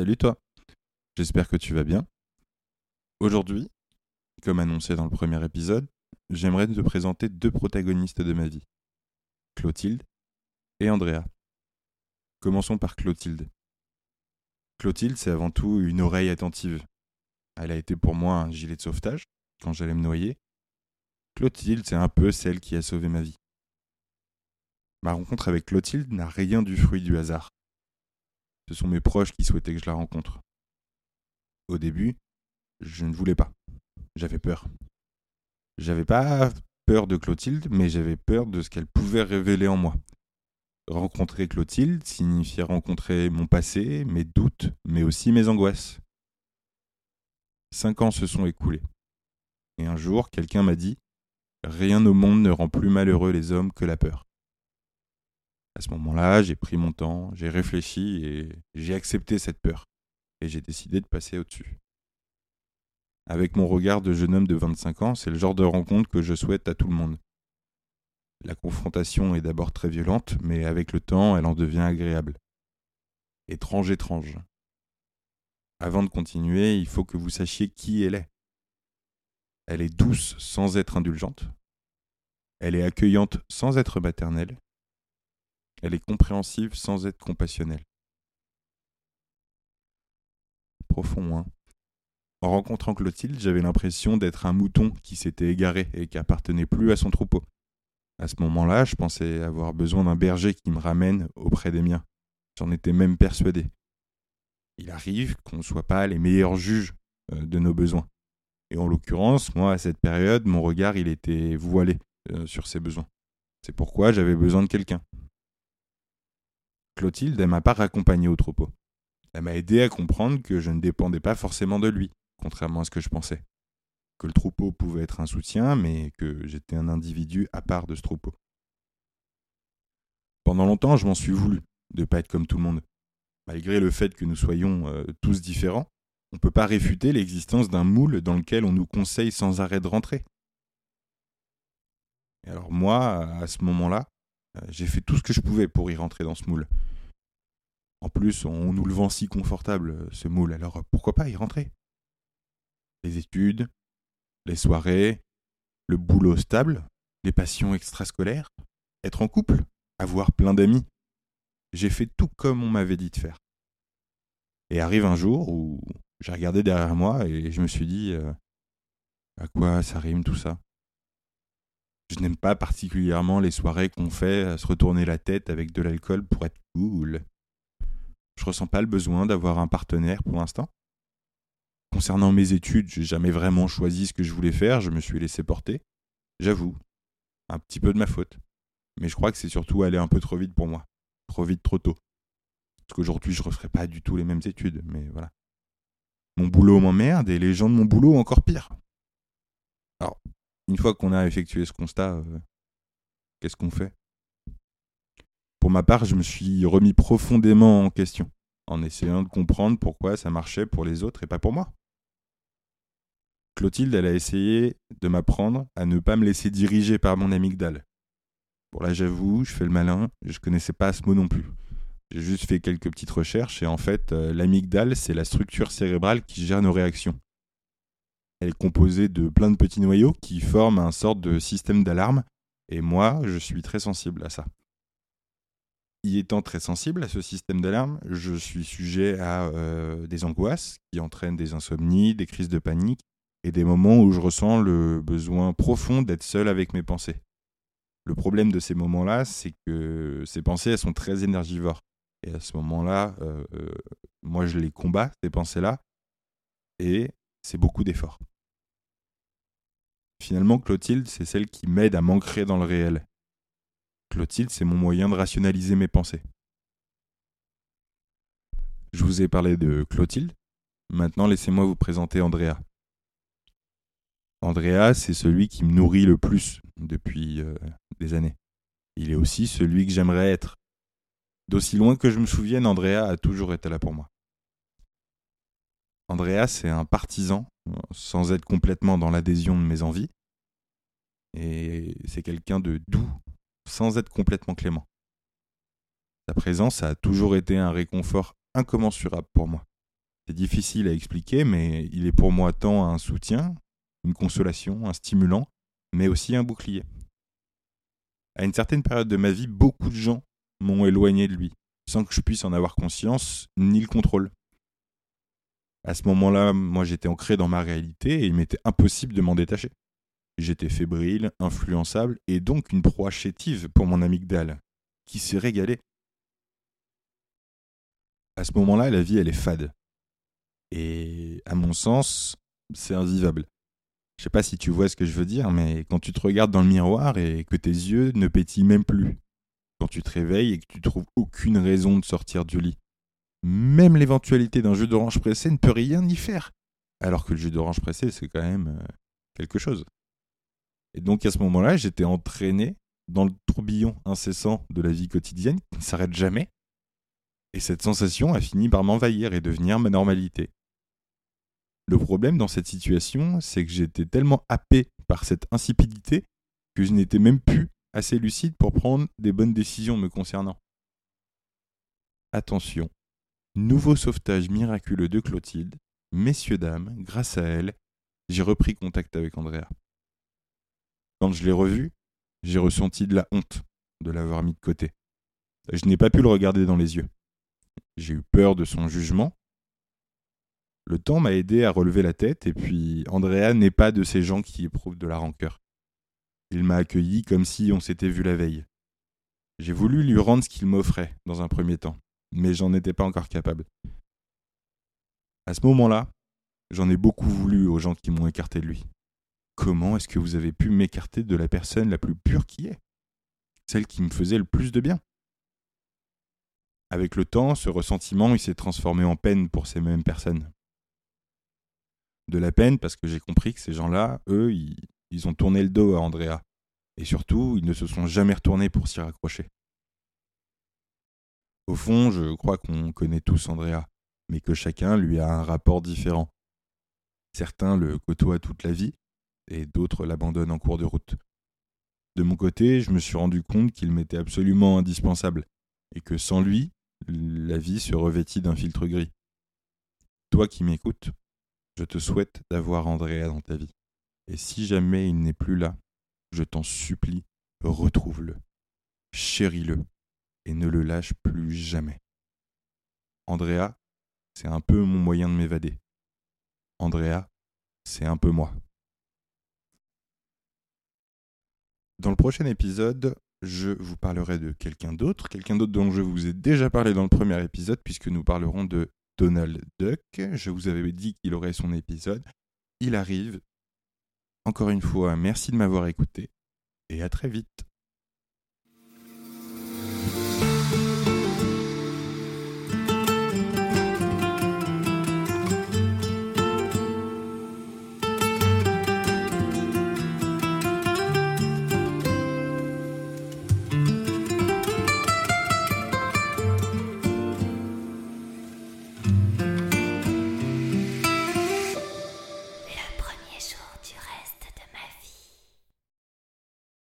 Salut toi, j'espère que tu vas bien. Aujourd'hui, comme annoncé dans le premier épisode, j'aimerais te présenter deux protagonistes de ma vie, Clotilde et Andrea. Commençons par Clotilde. Clotilde, c'est avant tout une oreille attentive. Elle a été pour moi un gilet de sauvetage quand j'allais me noyer. Clotilde, c'est un peu celle qui a sauvé ma vie. Ma rencontre avec Clotilde n'a rien du fruit du hasard. Ce sont mes proches qui souhaitaient que je la rencontre. Au début, je ne voulais pas. J'avais peur. J'avais pas peur de Clotilde, mais j'avais peur de ce qu'elle pouvait révéler en moi. Rencontrer Clotilde signifiait rencontrer mon passé, mes doutes, mais aussi mes angoisses. Cinq ans se sont écoulés. Et un jour, quelqu'un m'a dit Rien au monde ne rend plus malheureux les hommes que la peur. À ce moment-là, j'ai pris mon temps, j'ai réfléchi et j'ai accepté cette peur. Et j'ai décidé de passer au-dessus. Avec mon regard de jeune homme de 25 ans, c'est le genre de rencontre que je souhaite à tout le monde. La confrontation est d'abord très violente, mais avec le temps, elle en devient agréable. Étrange, étrange. Avant de continuer, il faut que vous sachiez qui elle est. Elle est douce sans être indulgente. Elle est accueillante sans être maternelle. Elle est compréhensive sans être compassionnelle. Profond, hein. En rencontrant Clotilde, j'avais l'impression d'être un mouton qui s'était égaré et qui appartenait plus à son troupeau. À ce moment-là, je pensais avoir besoin d'un berger qui me ramène auprès des miens. J'en étais même persuadé. Il arrive qu'on ne soit pas les meilleurs juges euh, de nos besoins. Et en l'occurrence, moi, à cette période, mon regard, il était voilé euh, sur ses besoins. C'est pourquoi j'avais besoin de quelqu'un. Clotilde, elle m'a pas raccompagné au troupeau. Elle m'a aidé à comprendre que je ne dépendais pas forcément de lui, contrairement à ce que je pensais. Que le troupeau pouvait être un soutien, mais que j'étais un individu à part de ce troupeau. Pendant longtemps, je m'en suis voulu de pas être comme tout le monde. Malgré le fait que nous soyons euh, tous différents, on ne peut pas réfuter l'existence d'un moule dans lequel on nous conseille sans arrêt de rentrer. Et alors moi, à ce moment-là, j'ai fait tout ce que je pouvais pour y rentrer dans ce moule. En plus, on nous le vend si confortable, ce moule, alors pourquoi pas y rentrer? Les études, les soirées, le boulot stable, les passions extrascolaires, être en couple, avoir plein d'amis. J'ai fait tout comme on m'avait dit de faire. Et arrive un jour où j'ai regardé derrière moi et je me suis dit euh, à quoi ça rime tout ça? Je n'aime pas particulièrement les soirées qu'on fait à se retourner la tête avec de l'alcool pour être cool. Je ressens pas le besoin d'avoir un partenaire pour l'instant. Concernant mes études, j'ai jamais vraiment choisi ce que je voulais faire, je me suis laissé porter. J'avoue, un petit peu de ma faute. Mais je crois que c'est surtout aller un peu trop vite pour moi. Trop vite, trop tôt. Parce qu'aujourd'hui, je ne referai pas du tout les mêmes études, mais voilà. Mon boulot m'emmerde et les gens de mon boulot encore pire. Alors, une fois qu'on a effectué ce constat, euh, qu'est-ce qu'on fait? Pour ma part, je me suis remis profondément en question, en essayant de comprendre pourquoi ça marchait pour les autres et pas pour moi. Clotilde, elle a essayé de m'apprendre à ne pas me laisser diriger par mon amygdale. Bon là j'avoue, je fais le malin, je connaissais pas ce mot non plus. J'ai juste fait quelques petites recherches et en fait euh, l'amygdale c'est la structure cérébrale qui gère nos réactions. Elle est composée de plein de petits noyaux qui forment un sorte de système d'alarme, et moi, je suis très sensible à ça. Y étant très sensible à ce système d'alarme, je suis sujet à euh, des angoisses qui entraînent des insomnies, des crises de panique et des moments où je ressens le besoin profond d'être seul avec mes pensées. Le problème de ces moments-là, c'est que ces pensées, elles sont très énergivores. Et à ce moment-là, euh, euh, moi, je les combats, ces pensées-là, et c'est beaucoup d'efforts. Finalement, Clotilde, c'est celle qui m'aide à m'ancrer dans le réel. Clotilde, c'est mon moyen de rationaliser mes pensées. Je vous ai parlé de Clotilde. Maintenant, laissez-moi vous présenter Andrea. Andrea, c'est celui qui me nourrit le plus depuis euh, des années. Il est aussi celui que j'aimerais être. D'aussi loin que je me souvienne, Andrea a toujours été là pour moi. Andrea, c'est un partisan, sans être complètement dans l'adhésion de mes envies. Et c'est quelqu'un de doux, sans être complètement clément. Sa présence a toujours été un réconfort incommensurable pour moi. C'est difficile à expliquer, mais il est pour moi tant un soutien, une consolation, un stimulant, mais aussi un bouclier. À une certaine période de ma vie, beaucoup de gens m'ont éloigné de lui, sans que je puisse en avoir conscience ni le contrôle. À ce moment-là, moi j'étais ancré dans ma réalité et il m'était impossible de m'en détacher. J'étais fébrile, influençable et donc une proie chétive pour mon amygdale, qui s'est régalée. À ce moment-là, la vie elle est fade. Et à mon sens, c'est invivable. Je sais pas si tu vois ce que je veux dire, mais quand tu te regardes dans le miroir et que tes yeux ne pétillent même plus, quand tu te réveilles et que tu trouves aucune raison de sortir du lit, même l'éventualité d'un jus d'orange pressé ne peut rien y faire. Alors que le jus d'orange pressé, c'est quand même euh, quelque chose. Et donc à ce moment-là, j'étais entraîné dans le tourbillon incessant de la vie quotidienne qui ne s'arrête jamais. Et cette sensation a fini par m'envahir et devenir ma normalité. Le problème dans cette situation, c'est que j'étais tellement happé par cette insipidité que je n'étais même plus assez lucide pour prendre des bonnes décisions me concernant. Attention, Nouveau sauvetage miraculeux de Clotilde. Messieurs, dames, grâce à elle, j'ai repris contact avec Andrea. Quand je l'ai revu, j'ai ressenti de la honte de l'avoir mis de côté. Je n'ai pas pu le regarder dans les yeux. J'ai eu peur de son jugement. Le temps m'a aidé à relever la tête et puis Andrea n'est pas de ces gens qui éprouvent de la rancœur. Il m'a accueilli comme si on s'était vu la veille. J'ai voulu lui rendre ce qu'il m'offrait dans un premier temps mais j'en étais pas encore capable. À ce moment-là, j'en ai beaucoup voulu aux gens qui m'ont écarté de lui. Comment est-ce que vous avez pu m'écarter de la personne la plus pure qui est? Celle qui me faisait le plus de bien? Avec le temps, ce ressentiment il s'est transformé en peine pour ces mêmes personnes. De la peine parce que j'ai compris que ces gens-là, eux, ils, ils ont tourné le dos à Andrea. Et surtout, ils ne se sont jamais retournés pour s'y raccrocher. Au fond, je crois qu'on connaît tous Andrea, mais que chacun lui a un rapport différent. Certains le côtoient toute la vie, et d'autres l'abandonnent en cours de route. De mon côté, je me suis rendu compte qu'il m'était absolument indispensable, et que sans lui, la vie se revêtit d'un filtre gris. Toi qui m'écoutes, je te souhaite d'avoir Andrea dans ta vie. Et si jamais il n'est plus là, je t'en supplie, retrouve-le. Chéris-le ne le lâche plus jamais. Andrea, c'est un peu mon moyen de m'évader. Andrea, c'est un peu moi. Dans le prochain épisode, je vous parlerai de quelqu'un d'autre, quelqu'un d'autre dont je vous ai déjà parlé dans le premier épisode, puisque nous parlerons de Donald Duck. Je vous avais dit qu'il aurait son épisode. Il arrive. Encore une fois, merci de m'avoir écouté et à très vite.